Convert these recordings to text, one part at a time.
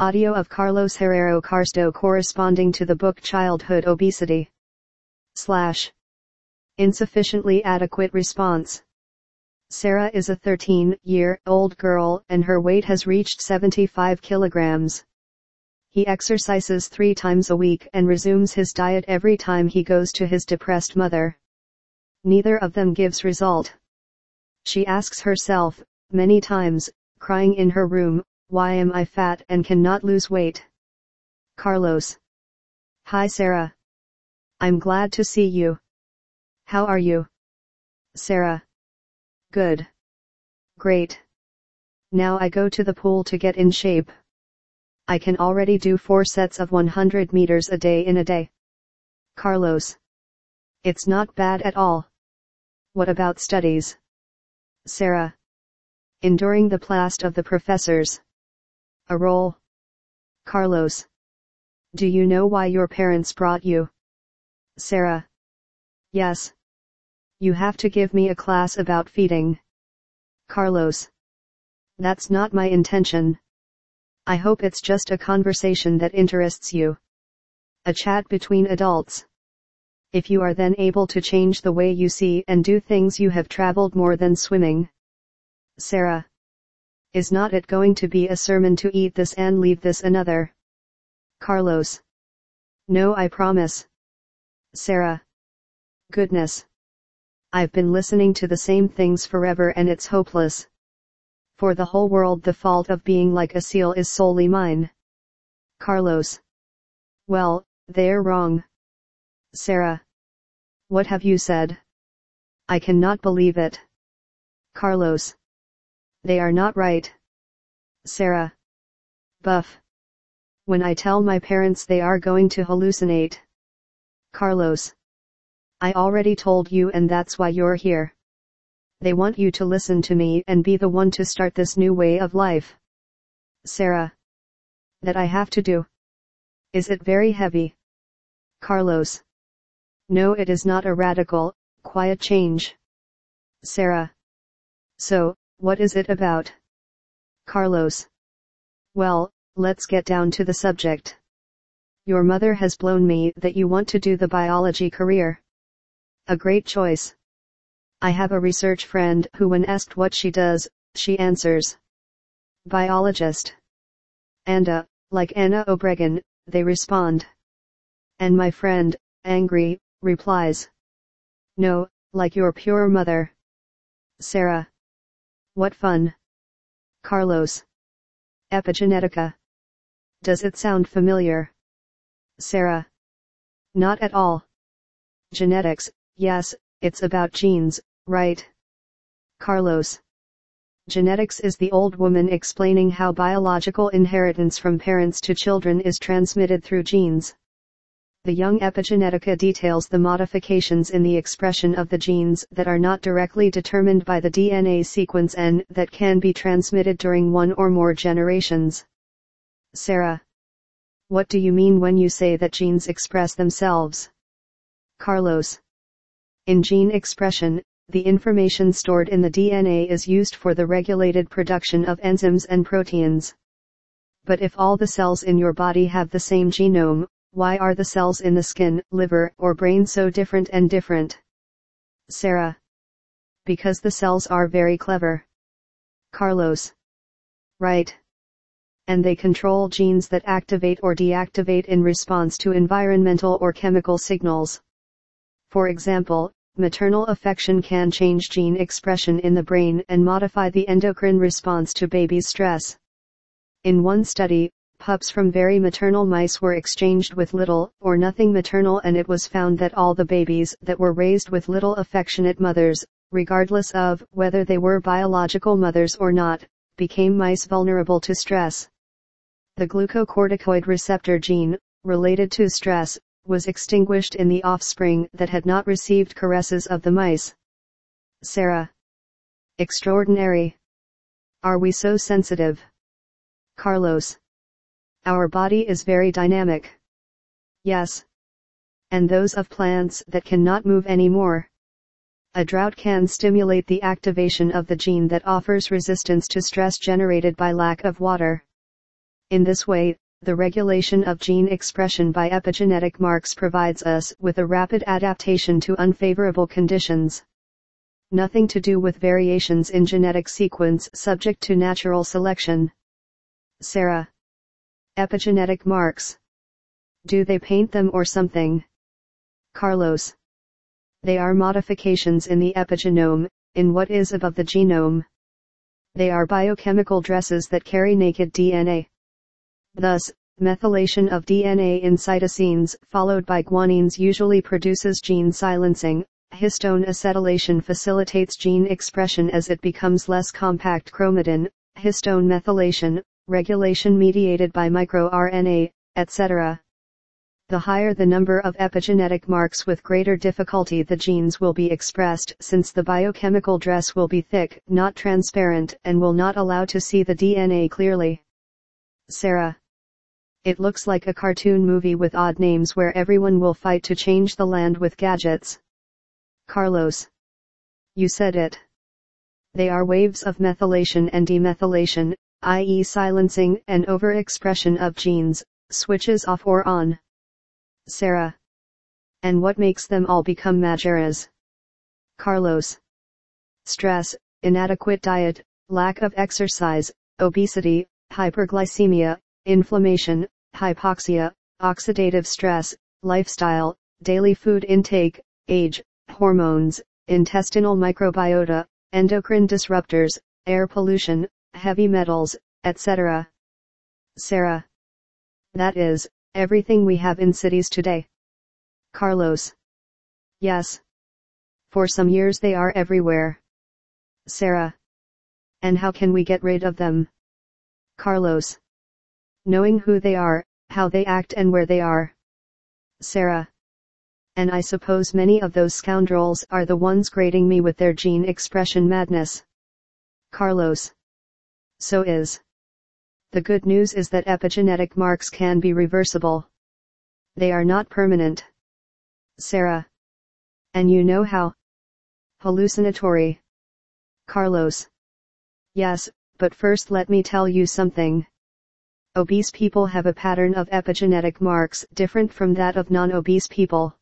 Audio of Carlos Herrero Carsto corresponding to the book Childhood Obesity. Slash. Insufficiently adequate response. Sarah is a 13 year old girl and her weight has reached 75 kilograms. He exercises three times a week and resumes his diet every time he goes to his depressed mother. Neither of them gives result. She asks herself, many times, crying in her room, why am I fat and cannot lose weight? Carlos. Hi Sarah. I'm glad to see you. How are you? Sarah. Good. Great. Now I go to the pool to get in shape. I can already do four sets of 100 meters a day in a day. Carlos. It's not bad at all. What about studies? Sarah. Enduring the blast of the professors. A role. Carlos. Do you know why your parents brought you? Sarah. Yes. You have to give me a class about feeding. Carlos. That's not my intention. I hope it's just a conversation that interests you. A chat between adults. If you are then able to change the way you see and do things you have traveled more than swimming. Sarah. Is not it going to be a sermon to eat this and leave this another? Carlos. No I promise. Sarah. Goodness. I've been listening to the same things forever and it's hopeless for the whole world the fault of being like a seal is solely mine. Carlos. Well, they're wrong. Sarah. What have you said? I cannot believe it. Carlos. They are not right. Sarah. Buff. When I tell my parents they are going to hallucinate. Carlos. I already told you and that's why you're here. They want you to listen to me and be the one to start this new way of life. Sarah. That I have to do. Is it very heavy? Carlos. No it is not a radical, quiet change. Sarah. So, what is it about? Carlos. Well, let's get down to the subject. Your mother has blown me that you want to do the biology career. A great choice. I have a research friend who when asked what she does, she answers. Biologist. And uh, like Anna Obregon, they respond. And my friend, angry, replies. No, like your pure mother. Sarah. What fun. Carlos. Epigenetica. Does it sound familiar? Sarah. Not at all. Genetics, yes, it's about genes, Right. Carlos. Genetics is the old woman explaining how biological inheritance from parents to children is transmitted through genes. The young epigenetica details the modifications in the expression of the genes that are not directly determined by the DNA sequence N that can be transmitted during one or more generations. Sarah. What do you mean when you say that genes express themselves? Carlos. In gene expression, the information stored in the DNA is used for the regulated production of enzymes and proteins. But if all the cells in your body have the same genome, why are the cells in the skin, liver, or brain so different and different? Sarah. Because the cells are very clever. Carlos. Right. And they control genes that activate or deactivate in response to environmental or chemical signals. For example, maternal affection can change gene expression in the brain and modify the endocrine response to baby's stress. In one study, pups from very maternal mice were exchanged with little or nothing maternal and it was found that all the babies that were raised with little affectionate mothers, regardless of whether they were biological mothers or not, became mice vulnerable to stress. The glucocorticoid receptor gene, related to stress, was extinguished in the offspring that had not received caresses of the mice. Sarah. Extraordinary. Are we so sensitive? Carlos. Our body is very dynamic. Yes. And those of plants that cannot move anymore. A drought can stimulate the activation of the gene that offers resistance to stress generated by lack of water. In this way, the regulation of gene expression by epigenetic marks provides us with a rapid adaptation to unfavorable conditions. Nothing to do with variations in genetic sequence subject to natural selection. Sarah. Epigenetic marks. Do they paint them or something? Carlos. They are modifications in the epigenome, in what is above the genome. They are biochemical dresses that carry naked DNA. Thus, methylation of DNA in cytosines followed by guanines usually produces gene silencing. Histone acetylation facilitates gene expression as it becomes less compact chromatin. Histone methylation, regulation mediated by microRNA, etc. The higher the number of epigenetic marks with greater difficulty the genes will be expressed since the biochemical dress will be thick, not transparent, and will not allow to see the DNA clearly. Sarah. It looks like a cartoon movie with odd names where everyone will fight to change the land with gadgets. Carlos. You said it. They are waves of methylation and demethylation, i.e. silencing and overexpression of genes, switches off or on. Sarah. And what makes them all become majoras? Carlos. Stress, inadequate diet, lack of exercise, obesity, hyperglycemia, inflammation, hypoxia, oxidative stress, lifestyle, daily food intake, age, hormones, intestinal microbiota, endocrine disruptors, air pollution, heavy metals, etc. Sarah. That is, everything we have in cities today. Carlos. Yes. For some years they are everywhere. Sarah. And how can we get rid of them? Carlos knowing who they are, how they act and where they are. Sarah. And I suppose many of those scoundrels are the ones grading me with their gene expression madness. Carlos. So is. The good news is that epigenetic marks can be reversible. They are not permanent. Sarah. And you know how? Hallucinatory. Carlos. Yes, but first let me tell you something obese people have a pattern of epigenetic marks different from that of non-obese people.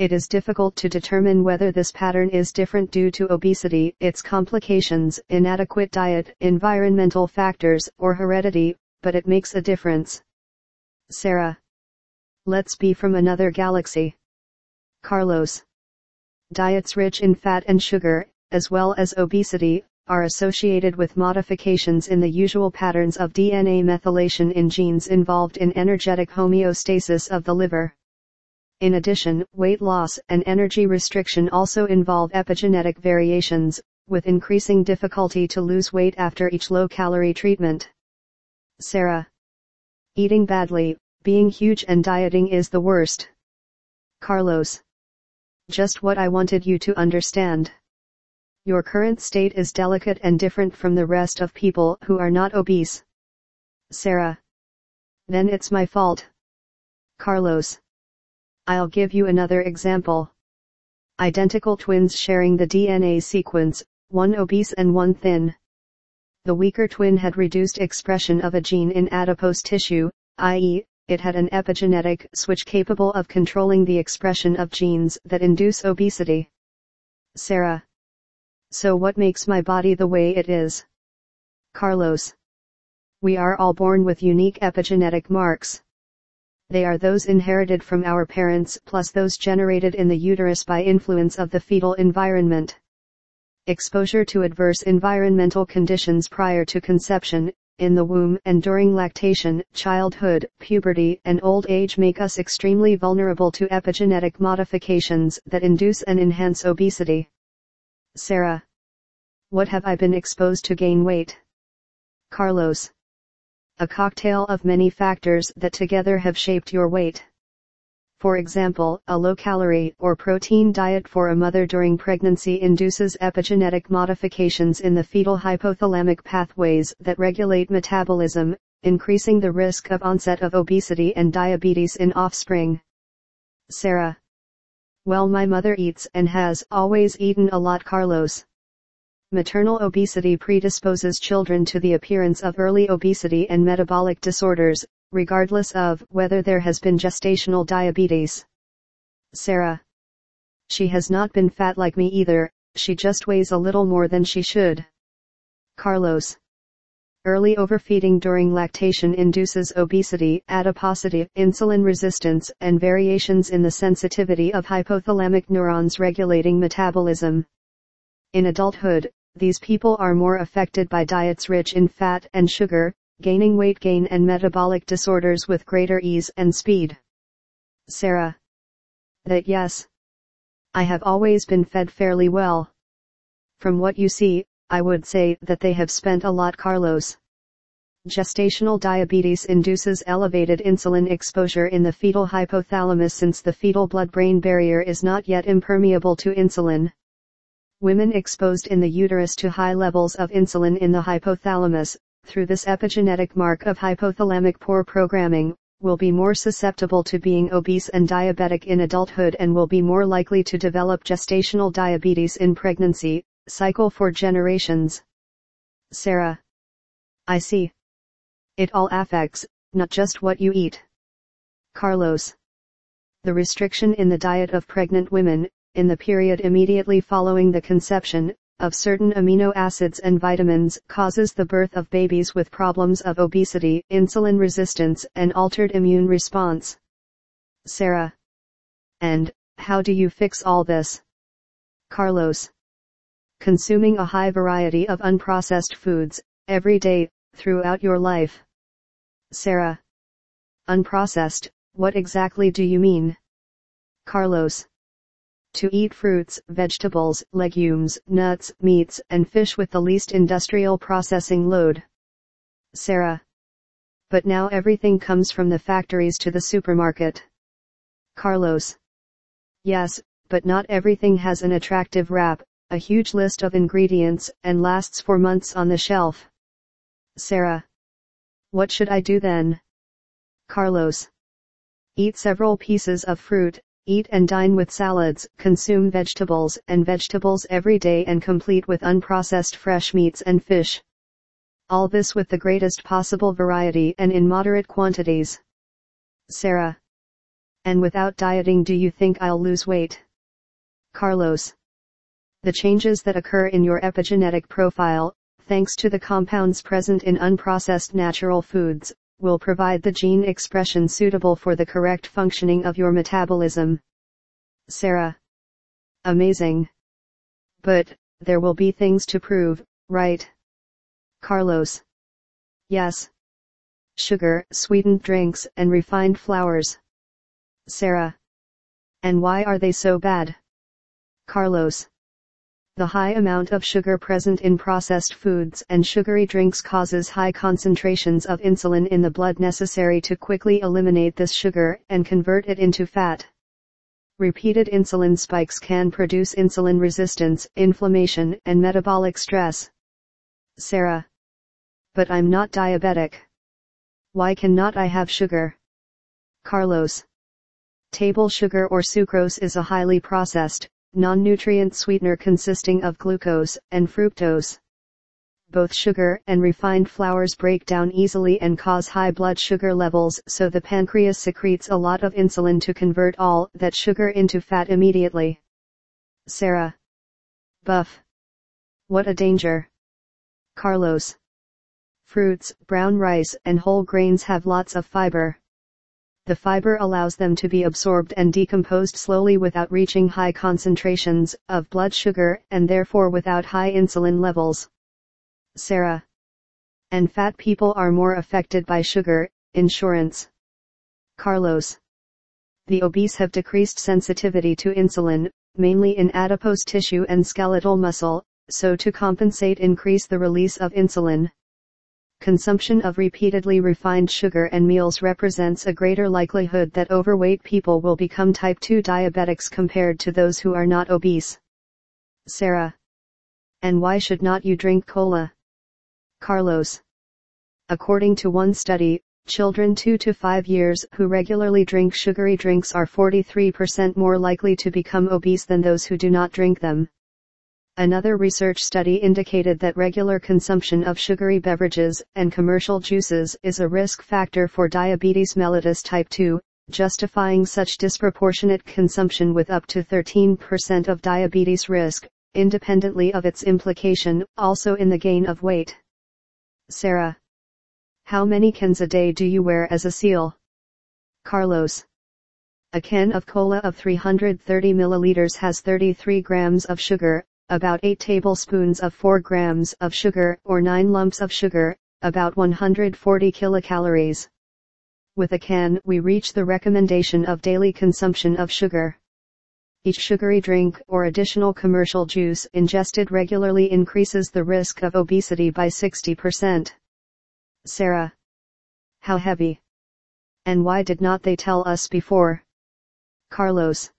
It is difficult to determine whether this pattern is different due to obesity, its complications, inadequate diet, environmental factors, or heredity, but it makes a difference. Sarah. Let's be from another galaxy. Carlos. Diets rich in fat and sugar, as well as obesity, are associated with modifications in the usual patterns of DNA methylation in genes involved in energetic homeostasis of the liver. In addition, weight loss and energy restriction also involve epigenetic variations, with increasing difficulty to lose weight after each low-calorie treatment. Sarah. Eating badly, being huge and dieting is the worst. Carlos. Just what I wanted you to understand. Your current state is delicate and different from the rest of people who are not obese. Sarah. Then it's my fault. Carlos. I'll give you another example. Identical twins sharing the DNA sequence, one obese and one thin. The weaker twin had reduced expression of a gene in adipose tissue, i.e., it had an epigenetic switch capable of controlling the expression of genes that induce obesity. Sarah. So what makes my body the way it is? Carlos. We are all born with unique epigenetic marks. They are those inherited from our parents plus those generated in the uterus by influence of the fetal environment. Exposure to adverse environmental conditions prior to conception, in the womb and during lactation, childhood, puberty, and old age make us extremely vulnerable to epigenetic modifications that induce and enhance obesity. Sarah. What have I been exposed to gain weight? Carlos. A cocktail of many factors that together have shaped your weight. For example, a low-calorie or protein diet for a mother during pregnancy induces epigenetic modifications in the fetal hypothalamic pathways that regulate metabolism, increasing the risk of onset of obesity and diabetes in offspring. Sarah. Well my mother eats and has always eaten a lot Carlos. Maternal obesity predisposes children to the appearance of early obesity and metabolic disorders, regardless of whether there has been gestational diabetes. Sarah. She has not been fat like me either, she just weighs a little more than she should. Carlos. Early overfeeding during lactation induces obesity, adiposity, insulin resistance, and variations in the sensitivity of hypothalamic neurons regulating metabolism. In adulthood, these people are more affected by diets rich in fat and sugar, gaining weight gain and metabolic disorders with greater ease and speed. Sarah. That yes. I have always been fed fairly well. From what you see, I would say that they have spent a lot Carlos. Gestational diabetes induces elevated insulin exposure in the fetal hypothalamus since the fetal blood-brain barrier is not yet impermeable to insulin. Women exposed in the uterus to high levels of insulin in the hypothalamus, through this epigenetic mark of hypothalamic poor programming, will be more susceptible to being obese and diabetic in adulthood and will be more likely to develop gestational diabetes in pregnancy, cycle for generations. Sarah. I see. It all affects, not just what you eat. Carlos. The restriction in the diet of pregnant women, in the period immediately following the conception, of certain amino acids and vitamins causes the birth of babies with problems of obesity, insulin resistance, and altered immune response. Sarah. And, how do you fix all this? Carlos consuming a high variety of unprocessed foods, every day, throughout your life. Sarah. Unprocessed, what exactly do you mean? Carlos. To eat fruits, vegetables, legumes, nuts, meats, and fish with the least industrial processing load. Sarah. But now everything comes from the factories to the supermarket. Carlos. Yes, but not everything has an attractive wrap, a huge list of ingredients, and lasts for months on the shelf. Sarah. What should I do then? Carlos. Eat several pieces of fruit, eat and dine with salads, consume vegetables and vegetables every day and complete with unprocessed fresh meats and fish. All this with the greatest possible variety and in moderate quantities. Sarah. And without dieting do you think I'll lose weight? Carlos. The changes that occur in your epigenetic profile, thanks to the compounds present in unprocessed natural foods, will provide the gene expression suitable for the correct functioning of your metabolism. Sarah. Amazing. But, there will be things to prove, right? Carlos. Yes. Sugar, sweetened drinks, and refined flours. Sarah. And why are they so bad? Carlos. The high amount of sugar present in processed foods and sugary drinks causes high concentrations of insulin in the blood necessary to quickly eliminate this sugar and convert it into fat. Repeated insulin spikes can produce insulin resistance, inflammation, and metabolic stress. Sarah. But I'm not diabetic. Why cannot I have sugar? Carlos. Table sugar or sucrose is a highly processed, non-nutrient sweetener consisting of glucose and fructose. Both sugar and refined flours break down easily and cause high blood sugar levels so the pancreas secretes a lot of insulin to convert all that sugar into fat immediately. Sarah. Buff. What a danger. Carlos. Fruits, brown rice and whole grains have lots of fiber the fiber allows them to be absorbed and decomposed slowly without reaching high concentrations of blood sugar and therefore without high insulin levels. Sarah. And fat people are more affected by sugar, insurance. Carlos. The obese have decreased sensitivity to insulin, mainly in adipose tissue and skeletal muscle, so to compensate increase the release of insulin. Consumption of repeatedly refined sugar and meals represents a greater likelihood that overweight people will become type 2 diabetics compared to those who are not obese. Sarah. And why should not you drink cola? Carlos. According to one study, children 2 to 5 years who regularly drink sugary drinks are 43% more likely to become obese than those who do not drink them. Another research study indicated that regular consumption of sugary beverages and commercial juices is a risk factor for diabetes mellitus type 2, justifying such disproportionate consumption with up to 13% of diabetes risk, independently of its implication, also in the gain of weight. Sarah. How many cans a day do you wear as a seal? Carlos. A can of cola of 330 milliliters has 33 grams of sugar, about 8 tablespoons of 4 grams of sugar or 9 lumps of sugar, about 140 kilocalories. With a can we reach the recommendation of daily consumption of sugar. Each sugary drink or additional commercial juice ingested regularly increases the risk of obesity by 60%. Sarah. How heavy? And why did not they tell us before? Carlos.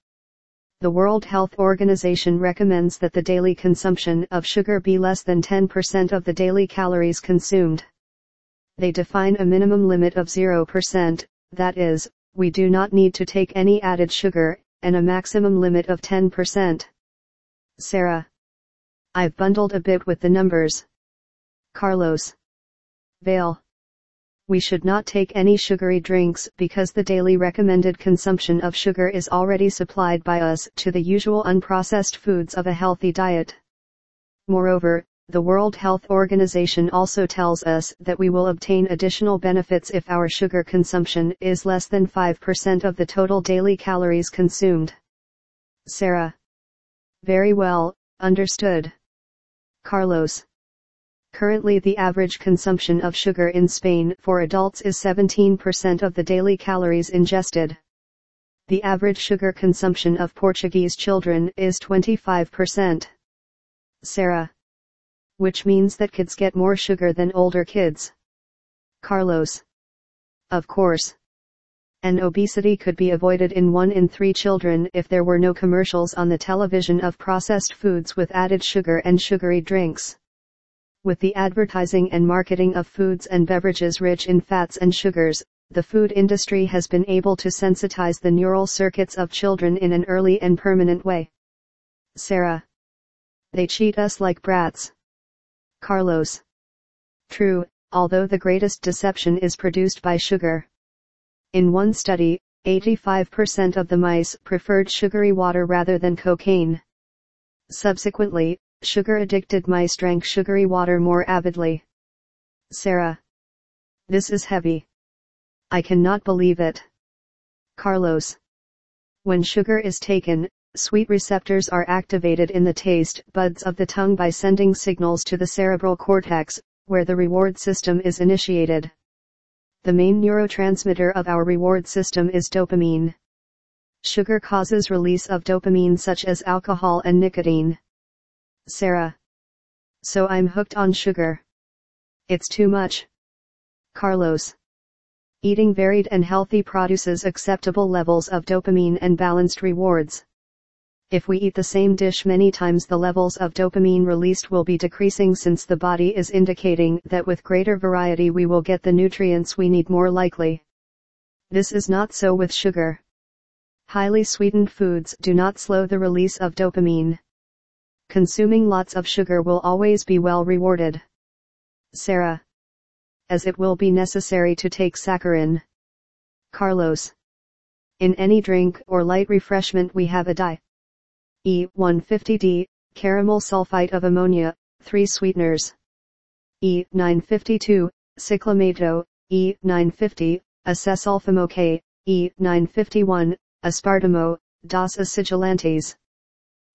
The World Health Organization recommends that the daily consumption of sugar be less than 10% of the daily calories consumed. They define a minimum limit of 0%, that is, we do not need to take any added sugar, and a maximum limit of 10%. Sarah. I've bundled a bit with the numbers. Carlos. Vale we should not take any sugary drinks because the daily recommended consumption of sugar is already supplied by us to the usual unprocessed foods of a healthy diet. Moreover, the World Health Organization also tells us that we will obtain additional benefits if our sugar consumption is less than 5% of the total daily calories consumed. Sarah. Very well, understood. Carlos. Currently the average consumption of sugar in Spain for adults is 17% of the daily calories ingested. The average sugar consumption of Portuguese children is 25%. Sarah. Which means that kids get more sugar than older kids. Carlos. Of course. And obesity could be avoided in one in three children if there were no commercials on the television of processed foods with added sugar and sugary drinks. With the advertising and marketing of foods and beverages rich in fats and sugars, the food industry has been able to sensitize the neural circuits of children in an early and permanent way. Sarah. They cheat us like brats. Carlos. True, although the greatest deception is produced by sugar. In one study, 85% of the mice preferred sugary water rather than cocaine. Subsequently, Sugar-addicted mice drank sugary water more avidly. Sarah. This is heavy. I cannot believe it. Carlos. When sugar is taken, sweet receptors are activated in the taste buds of the tongue by sending signals to the cerebral cortex, where the reward system is initiated. The main neurotransmitter of our reward system is dopamine. Sugar causes release of dopamine such as alcohol and nicotine. Sarah. So I'm hooked on sugar. It's too much. Carlos. Eating varied and healthy produces acceptable levels of dopamine and balanced rewards. If we eat the same dish many times the levels of dopamine released will be decreasing since the body is indicating that with greater variety we will get the nutrients we need more likely. This is not so with sugar. Highly sweetened foods do not slow the release of dopamine consuming lots of sugar will always be well rewarded. Sarah. As it will be necessary to take saccharin. Carlos. In any drink or light refreshment we have a di. E150D, caramel sulfite of ammonia, 3 sweeteners. E952, cyclamato, E950, acesulfamo K, E951, aspartamo, dos acidulantes.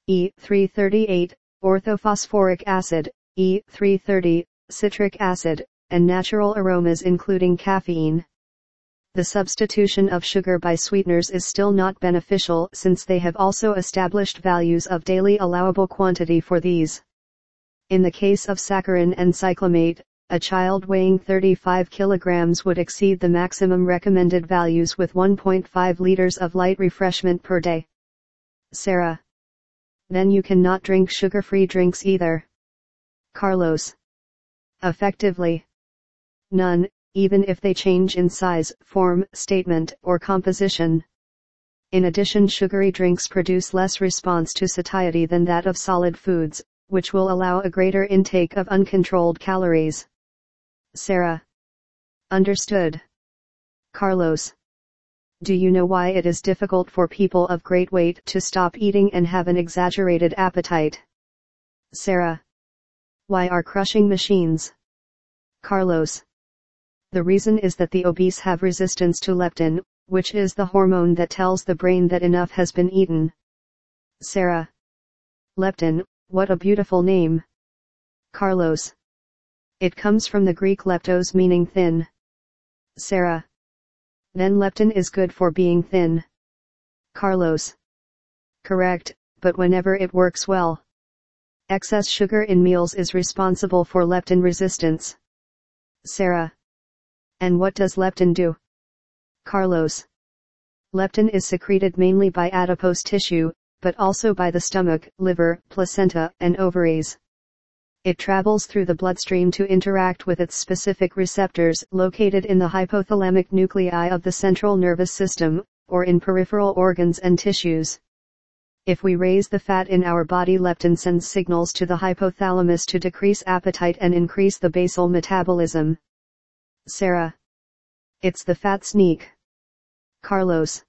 E338, orthophosphoric acid, E330, citric acid, and natural aromas including caffeine. The substitution of sugar by sweeteners is still not beneficial since they have also established values of daily allowable quantity for these. In the case of saccharin and cyclamate, a child weighing 35 kilograms would exceed the maximum recommended values with 1.5 liters of light refreshment per day. Sarah then you cannot drink sugar-free drinks either. Carlos. Effectively. None, even if they change in size, form, statement, or composition. In addition sugary drinks produce less response to satiety than that of solid foods, which will allow a greater intake of uncontrolled calories. Sarah. Understood. Carlos. Do you know why it is difficult for people of great weight to stop eating and have an exaggerated appetite? Sarah. Why are crushing machines? Carlos. The reason is that the obese have resistance to leptin, which is the hormone that tells the brain that enough has been eaten. Sarah. Leptin, what a beautiful name. Carlos. It comes from the Greek leptos meaning thin. Sarah. Then leptin is good for being thin. Carlos. Correct, but whenever it works well. Excess sugar in meals is responsible for leptin resistance. Sarah. And what does leptin do? Carlos. Leptin is secreted mainly by adipose tissue, but also by the stomach, liver, placenta, and ovaries. It travels through the bloodstream to interact with its specific receptors located in the hypothalamic nuclei of the central nervous system, or in peripheral organs and tissues. If we raise the fat in our body leptin sends signals to the hypothalamus to decrease appetite and increase the basal metabolism. Sarah. It's the fat sneak. Carlos.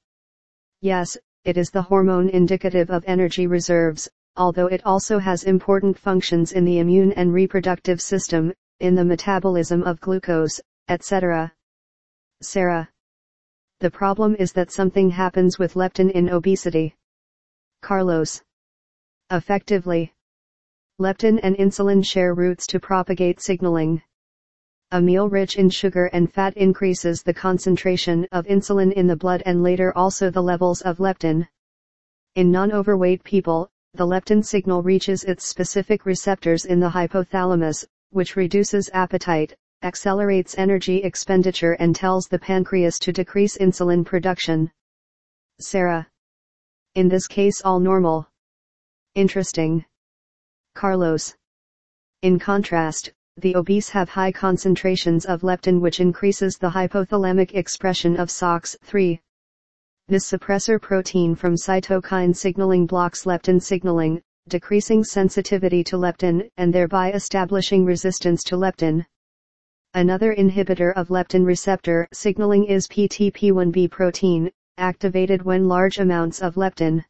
Yes, it is the hormone indicative of energy reserves, although it also has important functions in the immune and reproductive system, in the metabolism of glucose, etc. Sarah. The problem is that something happens with leptin in obesity. Carlos. Effectively. Leptin and insulin share routes to propagate signaling. A meal rich in sugar and fat increases the concentration of insulin in the blood and later also the levels of leptin. In non-overweight people, the leptin signal reaches its specific receptors in the hypothalamus, which reduces appetite, accelerates energy expenditure and tells the pancreas to decrease insulin production. Sarah. In this case all normal. Interesting. Carlos. In contrast, the obese have high concentrations of leptin which increases the hypothalamic expression of SOCS3. This suppressor protein from cytokine signaling blocks leptin signaling, decreasing sensitivity to leptin and thereby establishing resistance to leptin. Another inhibitor of leptin receptor signaling is PTP1B protein, activated when large amounts of leptin.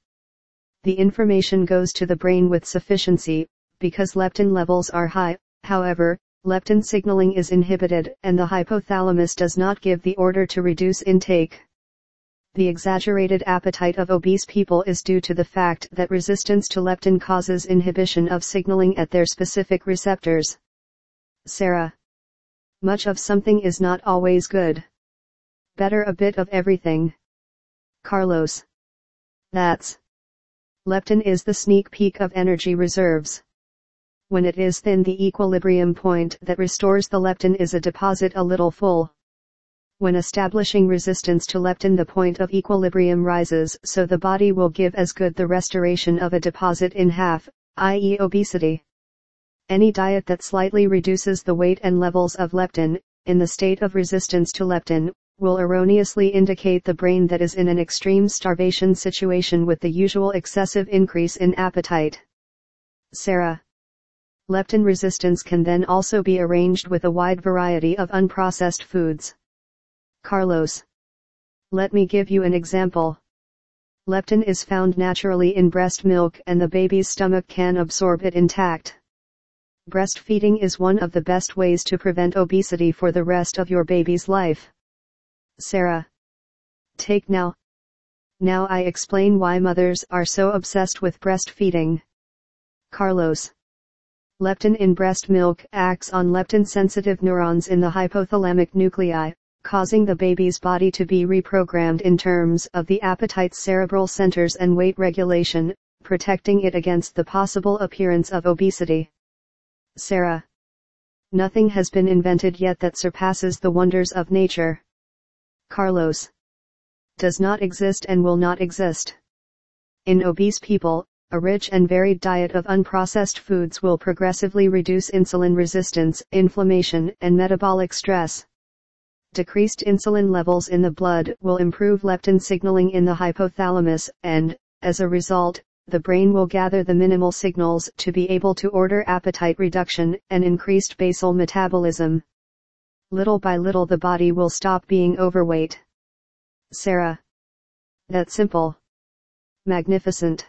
The information goes to the brain with sufficiency, because leptin levels are high, However, leptin signaling is inhibited and the hypothalamus does not give the order to reduce intake. The exaggerated appetite of obese people is due to the fact that resistance to leptin causes inhibition of signaling at their specific receptors. Sarah. Much of something is not always good. Better a bit of everything. Carlos. That's. Leptin is the sneak peek of energy reserves. When it is thin the equilibrium point that restores the leptin is a deposit a little full. When establishing resistance to leptin the point of equilibrium rises so the body will give as good the restoration of a deposit in half, i.e. obesity. Any diet that slightly reduces the weight and levels of leptin, in the state of resistance to leptin, will erroneously indicate the brain that is in an extreme starvation situation with the usual excessive increase in appetite. Sarah. Leptin resistance can then also be arranged with a wide variety of unprocessed foods. Carlos. Let me give you an example. Leptin is found naturally in breast milk and the baby's stomach can absorb it intact. Breastfeeding is one of the best ways to prevent obesity for the rest of your baby's life. Sarah. Take now. Now I explain why mothers are so obsessed with breastfeeding. Carlos. Leptin in breast milk acts on leptin-sensitive neurons in the hypothalamic nuclei, causing the baby's body to be reprogrammed in terms of the appetite's cerebral centers and weight regulation, protecting it against the possible appearance of obesity. Sarah. Nothing has been invented yet that surpasses the wonders of nature. Carlos. Does not exist and will not exist. In obese people, a rich and varied diet of unprocessed foods will progressively reduce insulin resistance, inflammation, and metabolic stress. Decreased insulin levels in the blood will improve leptin signaling in the hypothalamus, and, as a result, the brain will gather the minimal signals to be able to order appetite reduction and increased basal metabolism. Little by little the body will stop being overweight. Sarah. That simple. Magnificent.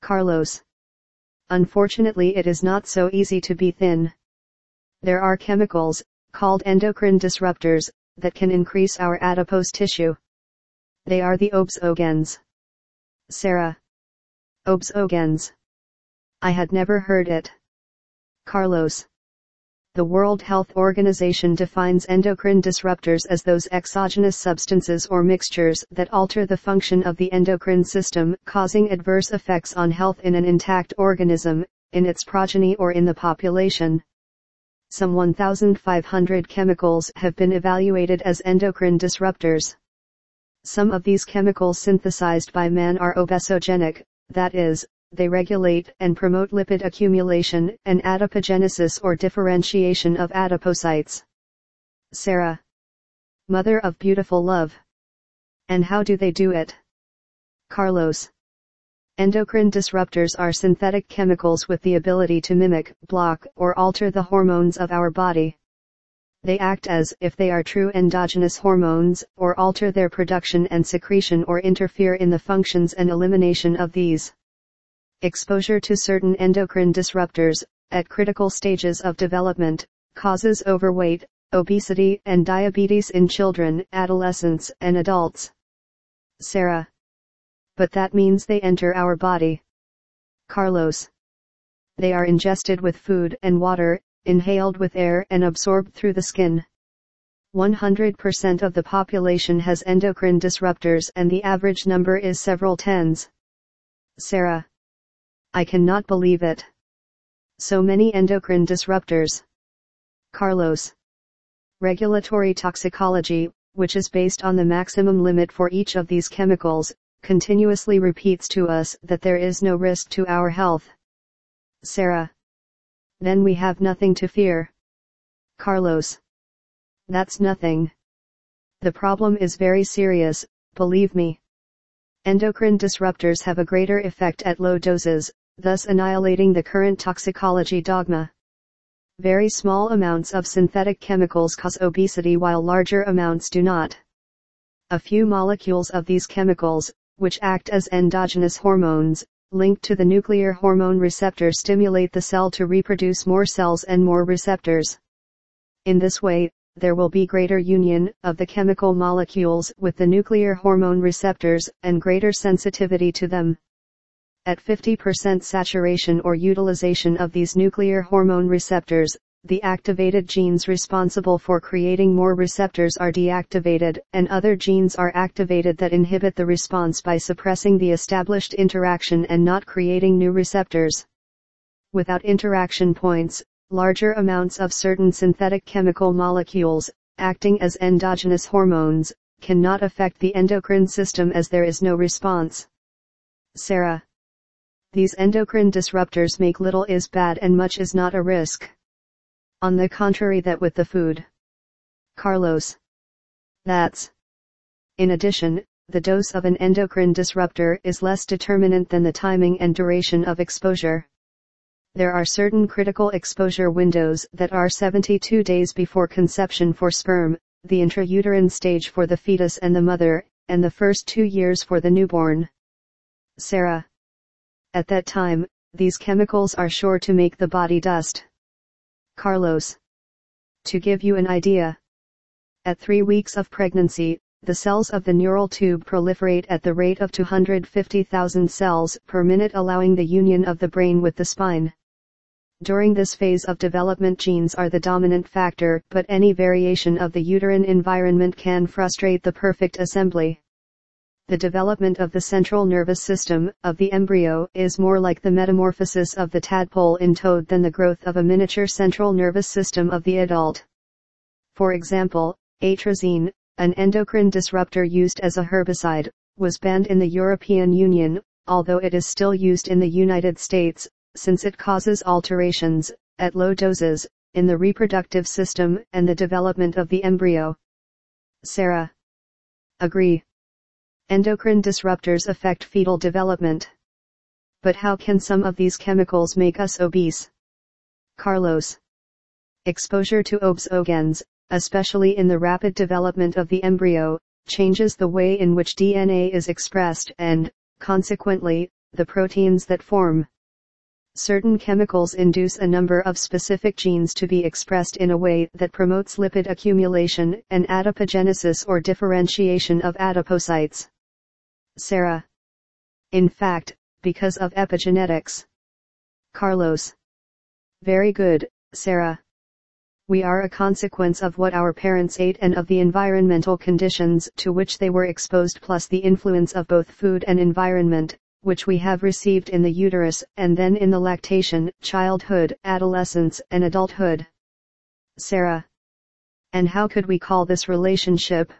Carlos. Unfortunately it is not so easy to be thin. There are chemicals, called endocrine disruptors, that can increase our adipose tissue. They are the obesogens. Sarah. Obesogens. I had never heard it. Carlos. The World Health Organization defines endocrine disruptors as those exogenous substances or mixtures that alter the function of the endocrine system, causing adverse effects on health in an intact organism, in its progeny or in the population. Some 1,500 chemicals have been evaluated as endocrine disruptors. Some of these chemicals synthesized by man are obesogenic, that is, they regulate and promote lipid accumulation and adipogenesis or differentiation of adipocytes. Sarah. Mother of beautiful love. And how do they do it? Carlos. Endocrine disruptors are synthetic chemicals with the ability to mimic, block, or alter the hormones of our body. They act as if they are true endogenous hormones, or alter their production and secretion or interfere in the functions and elimination of these. Exposure to certain endocrine disruptors, at critical stages of development, causes overweight, obesity and diabetes in children, adolescents and adults. Sarah. But that means they enter our body. Carlos. They are ingested with food and water, inhaled with air and absorbed through the skin. 100% of the population has endocrine disruptors and the average number is several tens. Sarah. I cannot believe it. So many endocrine disruptors. Carlos. Regulatory toxicology, which is based on the maximum limit for each of these chemicals, continuously repeats to us that there is no risk to our health. Sarah. Then we have nothing to fear. Carlos. That's nothing. The problem is very serious, believe me. Endocrine disruptors have a greater effect at low doses, thus annihilating the current toxicology dogma. Very small amounts of synthetic chemicals cause obesity while larger amounts do not. A few molecules of these chemicals, which act as endogenous hormones, linked to the nuclear hormone receptor stimulate the cell to reproduce more cells and more receptors. In this way, there will be greater union of the chemical molecules with the nuclear hormone receptors and greater sensitivity to them. At 50% saturation or utilization of these nuclear hormone receptors, the activated genes responsible for creating more receptors are deactivated, and other genes are activated that inhibit the response by suppressing the established interaction and not creating new receptors. Without interaction points, larger amounts of certain synthetic chemical molecules, acting as endogenous hormones, cannot affect the endocrine system as there is no response. Sarah. These endocrine disruptors make little is bad and much is not a risk. On the contrary that with the food. Carlos. That's. In addition, the dose of an endocrine disruptor is less determinant than the timing and duration of exposure there are certain critical exposure windows that are 72 days before conception for sperm, the intrauterine stage for the fetus and the mother, and the first two years for the newborn. Sarah. At that time, these chemicals are sure to make the body dust. Carlos. To give you an idea. At three weeks of pregnancy, the cells of the neural tube proliferate at the rate of 250,000 cells per minute allowing the union of the brain with the spine. During this phase of development genes are the dominant factor, but any variation of the uterine environment can frustrate the perfect assembly. The development of the central nervous system of the embryo is more like the metamorphosis of the tadpole in toad than the growth of a miniature central nervous system of the adult. For example, atrazine, an endocrine disruptor used as a herbicide, was banned in the European Union, although it is still used in the United States, since it causes alterations, at low doses, in the reproductive system and the development of the embryo. Sarah. Agree. Endocrine disruptors affect fetal development. But how can some of these chemicals make us obese? Carlos. Exposure to obesogens, especially in the rapid development of the embryo, changes the way in which DNA is expressed and, consequently, the proteins that form. Certain chemicals induce a number of specific genes to be expressed in a way that promotes lipid accumulation and adipogenesis or differentiation of adipocytes. Sarah. In fact, because of epigenetics. Carlos. Very good, Sarah. We are a consequence of what our parents ate and of the environmental conditions to which they were exposed plus the influence of both food and environment, which we have received in the uterus and then in the lactation, childhood, adolescence and adulthood. Sarah. And how could we call this relationship?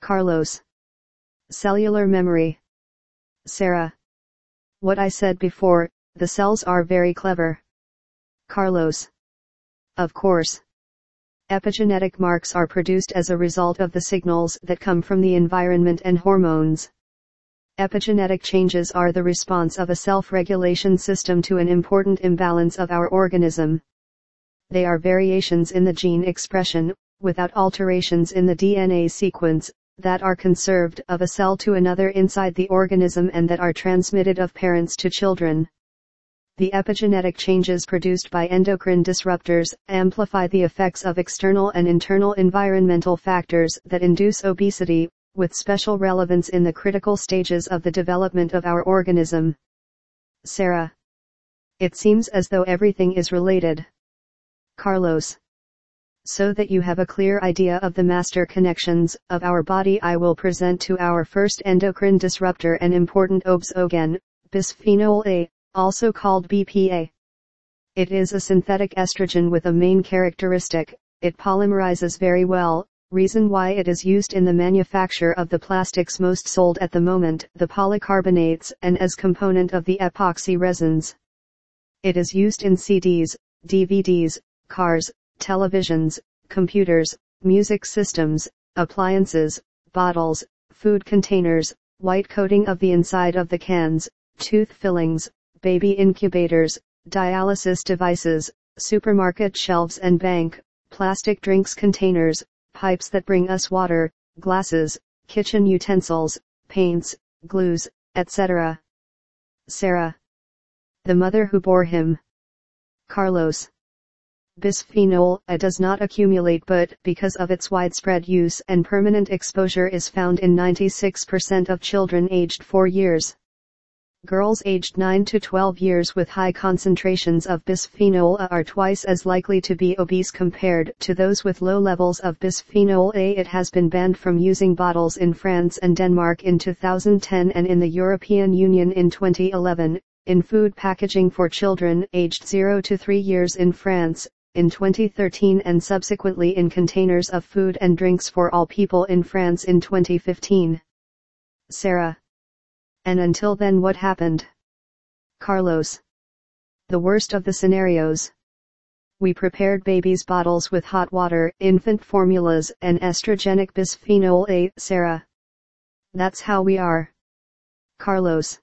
Carlos. Cellular memory. Sarah. What I said before, the cells are very clever. Carlos. Of course. Epigenetic marks are produced as a result of the signals that come from the environment and hormones. Epigenetic changes are the response of a self-regulation system to an important imbalance of our organism. They are variations in the gene expression, without alterations in the DNA sequence, that are conserved of a cell to another inside the organism and that are transmitted of parents to children the epigenetic changes produced by endocrine disruptors amplify the effects of external and internal environmental factors that induce obesity, with special relevance in the critical stages of the development of our organism. Sarah. It seems as though everything is related. Carlos. So that you have a clear idea of the master connections of our body I will present to our first endocrine disruptor an important obesogen, bisphenol A, also called BPA. It is a synthetic estrogen with a main characteristic, it polymerizes very well, reason why it is used in the manufacture of the plastics most sold at the moment, the polycarbonates, and as component of the epoxy resins. It is used in CDs, DVDs, cars, televisions, computers, music systems, appliances, bottles, food containers, white coating of the inside of the cans, tooth fillings, baby incubators, dialysis devices, supermarket shelves and bank, plastic drinks containers, pipes that bring us water, glasses, kitchen utensils, paints, glues, etc. Sarah. The mother who bore him. Carlos. Bisphenol A uh, does not accumulate but, because of its widespread use and permanent exposure is found in 96% of children aged 4 years. Girls aged 9 to 12 years with high concentrations of bisphenol A uh, are twice as likely to be obese compared to those with low levels of bisphenol A. It has been banned from using bottles in France and Denmark in 2010 and in the European Union in 2011, in food packaging for children aged 0 to 3 years in France, in 2013 and subsequently in containers of food and drinks for all people in France in 2015. Sarah and until then what happened? Carlos. The worst of the scenarios. We prepared babies' bottles with hot water, infant formulas, and estrogenic bisphenol A. Sarah. That's how we are. Carlos.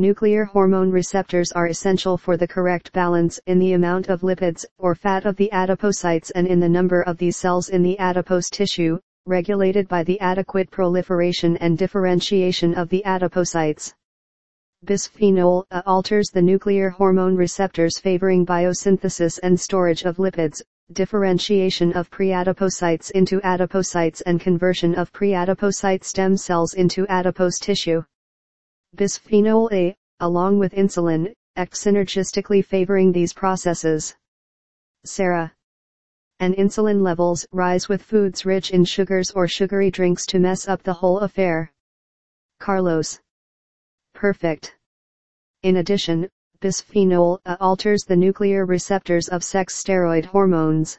Nuclear hormone receptors are essential for the correct balance in the amount of lipids or fat of the adipocytes and in the number of these cells in the adipose tissue, regulated by the adequate proliferation and differentiation of the adipocytes. Bisphenol A alters the nuclear hormone receptors favoring biosynthesis and storage of lipids, differentiation of preadipocytes into adipocytes and conversion of preadipocyte stem cells into adipose tissue. Bisphenol A, along with insulin, act synergistically favoring these processes. Sarah and insulin levels rise with foods rich in sugars or sugary drinks to mess up the whole affair. Carlos. Perfect. In addition, bisphenol A alters the nuclear receptors of sex steroid hormones.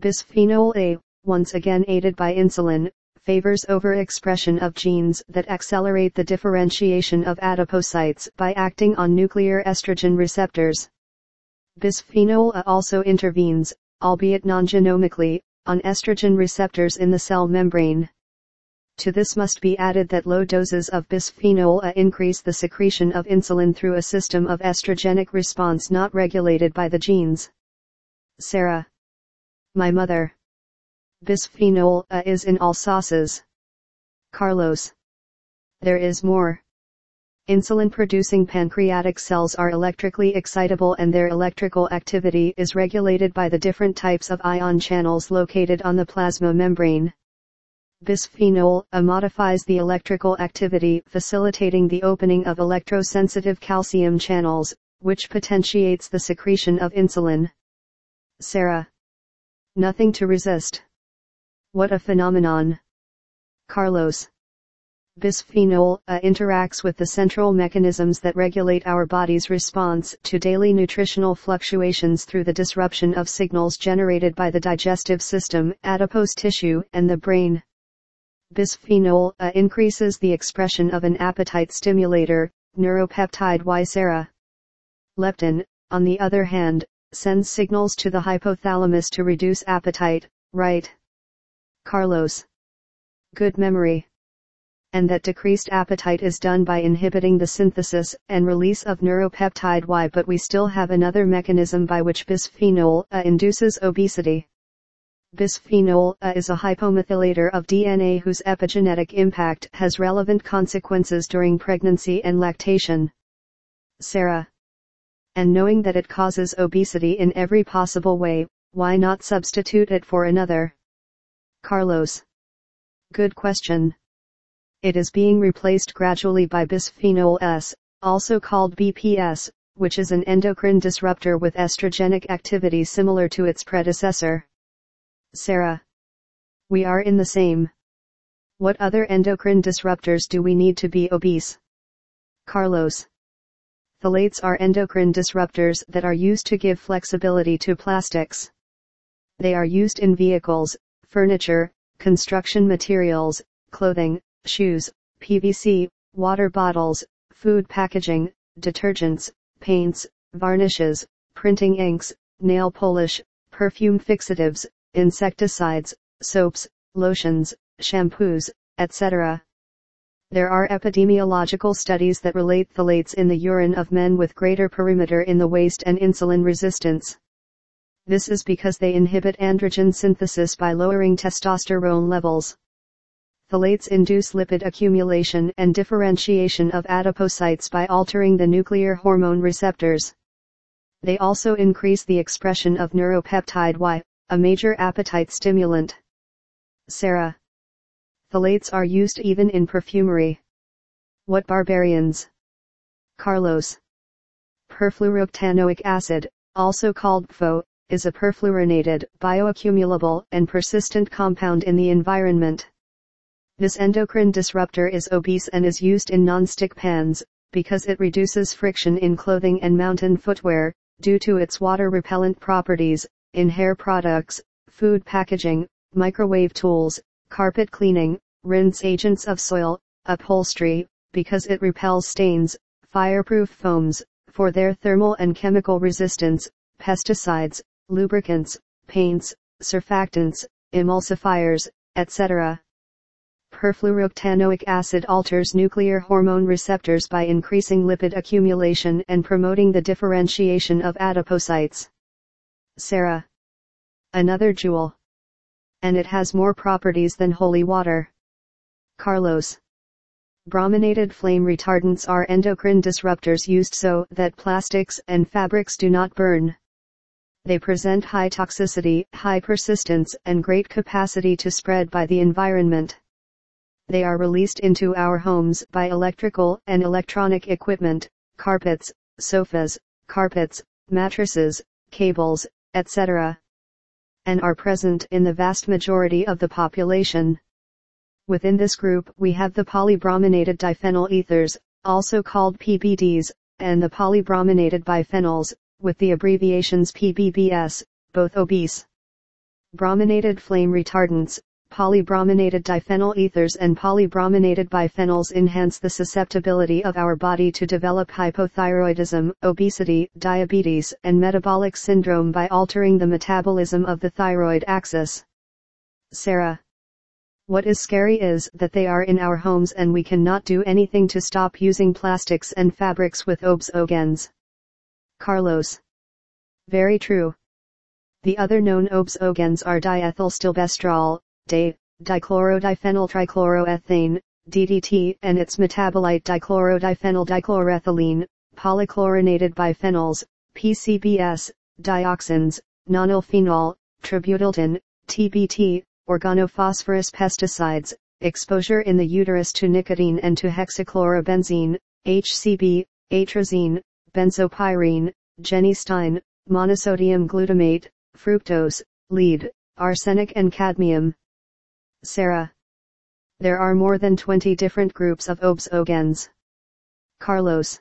Bisphenol A, once again aided by insulin, favors overexpression of genes that accelerate the differentiation of adipocytes by acting on nuclear estrogen receptors. Bisphenol A also intervenes, albeit non-genomically, on estrogen receptors in the cell membrane. To this must be added that low doses of bisphenol A increase the secretion of insulin through a system of estrogenic response not regulated by the genes. Sarah. My mother. Bisphenol A uh, is in all sauces. Carlos. There is more. Insulin-producing pancreatic cells are electrically excitable and their electrical activity is regulated by the different types of ion channels located on the plasma membrane. Bisphenol A uh, modifies the electrical activity facilitating the opening of electrosensitive calcium channels, which potentiates the secretion of insulin. Sarah. Nothing to resist. What a phenomenon. Carlos bisphenol A uh, interacts with the central mechanisms that regulate our body's response to daily nutritional fluctuations through the disruption of signals generated by the digestive system, adipose tissue, and the brain. Bisphenol A uh, increases the expression of an appetite stimulator, neuropeptide Y Sarah. Leptin, on the other hand, sends signals to the hypothalamus to reduce appetite, right? Carlos. Good memory and that decreased appetite is done by inhibiting the synthesis and release of neuropeptide Y but we still have another mechanism by which bisphenol A induces obesity. Bisphenol A is a hypomethylator of DNA whose epigenetic impact has relevant consequences during pregnancy and lactation. Sarah. And knowing that it causes obesity in every possible way, why not substitute it for another? Carlos. Good question. It is being replaced gradually by bisphenol S, also called BPS, which is an endocrine disruptor with estrogenic activity similar to its predecessor. Sarah. We are in the same. What other endocrine disruptors do we need to be obese? Carlos. Phthalates are endocrine disruptors that are used to give flexibility to plastics. They are used in vehicles, furniture, construction materials, clothing, shoes, PVC, water bottles, food packaging, detergents, paints, varnishes, printing inks, nail polish, perfume fixatives, insecticides, soaps, lotions, shampoos, etc. There are epidemiological studies that relate phthalates in the urine of men with greater perimeter in the waist and insulin resistance. This is because they inhibit androgen synthesis by lowering testosterone levels. Phthalates induce lipid accumulation and differentiation of adipocytes by altering the nuclear hormone receptors. They also increase the expression of neuropeptide Y, a major appetite stimulant. Sarah. Phthalates are used even in perfumery. What barbarians? Carlos. Perfluorooctanoic acid, also called PFO, is a perfluorinated, bioaccumulable, and persistent compound in the environment. This endocrine disruptor is obese and is used in non-stick pans, because it reduces friction in clothing and mountain footwear, due to its water repellent properties, in hair products, food packaging, microwave tools, carpet cleaning, rinse agents of soil, upholstery, because it repels stains, fireproof foams, for their thermal and chemical resistance, pesticides, lubricants, paints, surfactants, emulsifiers, etc. Perfluorooctanoic acid alters nuclear hormone receptors by increasing lipid accumulation and promoting the differentiation of adipocytes. Sarah. Another jewel. And it has more properties than holy water. Carlos. Brominated flame retardants are endocrine disruptors used so that plastics and fabrics do not burn. They present high toxicity, high persistence, and great capacity to spread by the environment they are released into our homes by electrical and electronic equipment, carpets, sofas, carpets, mattresses, cables, etc. and are present in the vast majority of the population. Within this group we have the polybrominated diphenyl ethers, also called PBDs, and the polybrominated biphenyls, with the abbreviations PBBS, both obese. Brominated flame retardants, polybrominated diphenyl ethers and polybrominated biphenyls enhance the susceptibility of our body to develop hypothyroidism, obesity, diabetes, and metabolic syndrome by altering the metabolism of the thyroid axis. Sarah. What is scary is that they are in our homes and we cannot do anything to stop using plastics and fabrics with obesogens. Carlos. Very true. The other known obesogens are diethylstilbestrol, DA, dichlorodiphenyltrichloroethane, DDT, and its metabolite dichlorodiphenyl dichloroethylene, polychlorinated biphenyls, PCBS, dioxins, nonylphenol, tributyltin, TBT, organophosphorus pesticides, exposure in the uterus to nicotine and to hexachlorobenzene, HCB, atrazine, benzopyrene, genistein, monosodium glutamate, fructose, lead, arsenic and cadmium. Sarah. There are more than 20 different groups of obesogens. Carlos.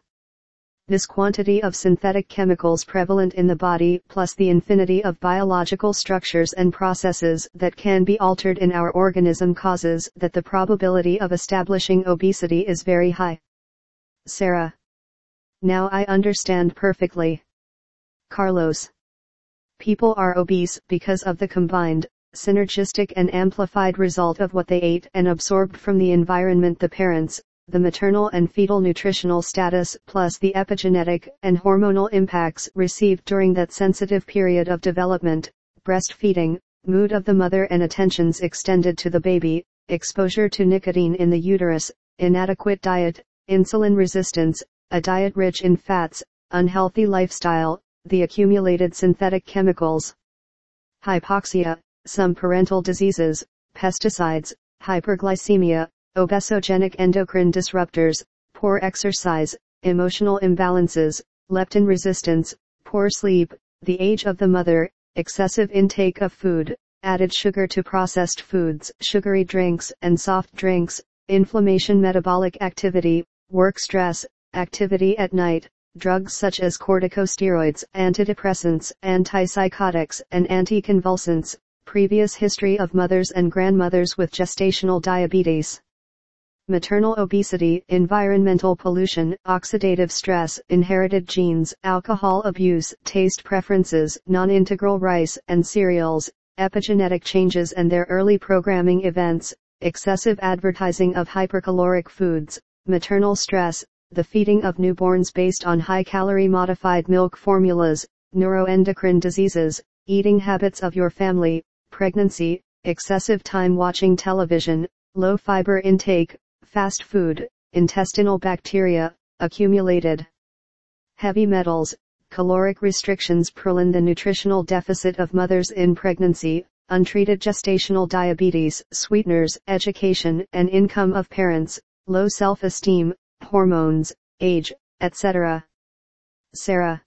This quantity of synthetic chemicals prevalent in the body plus the infinity of biological structures and processes that can be altered in our organism causes that the probability of establishing obesity is very high. Sarah. Now I understand perfectly. Carlos. People are obese because of the combined, synergistic and amplified result of what they ate and absorbed from the environment the parents, the maternal and fetal nutritional status plus the epigenetic and hormonal impacts received during that sensitive period of development, breastfeeding, mood of the mother and attentions extended to the baby, exposure to nicotine in the uterus, inadequate diet, insulin resistance, a diet rich in fats, unhealthy lifestyle, the accumulated synthetic chemicals, hypoxia, some parental diseases, pesticides, hyperglycemia, obesogenic endocrine disruptors, poor exercise, emotional imbalances, leptin resistance, poor sleep, the age of the mother, excessive intake of food, added sugar to processed foods, sugary drinks and soft drinks, inflammation metabolic activity, work stress, activity at night, drugs such as corticosteroids, antidepressants, antipsychotics, and anticonvulsants, previous history of mothers and grandmothers with gestational diabetes. Maternal obesity, environmental pollution, oxidative stress, inherited genes, alcohol abuse, taste preferences, non-integral rice and cereals, epigenetic changes and their early programming events, excessive advertising of hypercaloric foods, maternal stress, the feeding of newborns based on high-calorie modified milk formulas, neuroendocrine diseases, eating habits of your family, pregnancy, excessive time watching television, low fiber intake, fast food, intestinal bacteria, accumulated heavy metals, caloric restrictions prolong the nutritional deficit of mothers in pregnancy, untreated gestational diabetes, sweeteners, education and income of parents, low self-esteem, hormones, age, etc. Sarah.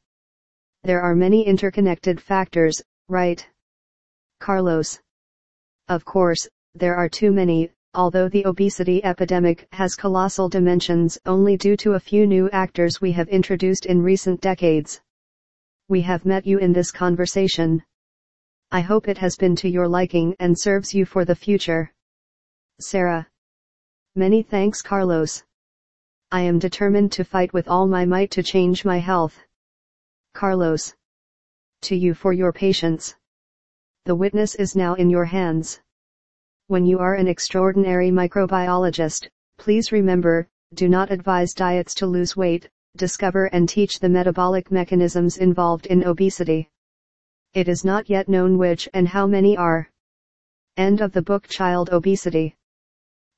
There are many interconnected factors, right? Carlos. Of course, there are too many, although the obesity epidemic has colossal dimensions only due to a few new actors we have introduced in recent decades. We have met you in this conversation. I hope it has been to your liking and serves you for the future. Sarah. Many thanks Carlos. I am determined to fight with all my might to change my health. Carlos. To you for your patience. The witness is now in your hands. When you are an extraordinary microbiologist, please remember, do not advise diets to lose weight, discover and teach the metabolic mechanisms involved in obesity. It is not yet known which and how many are. End of the book Child Obesity.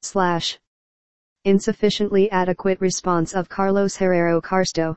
Slash. Insufficiently adequate response of Carlos Herrero Carsto.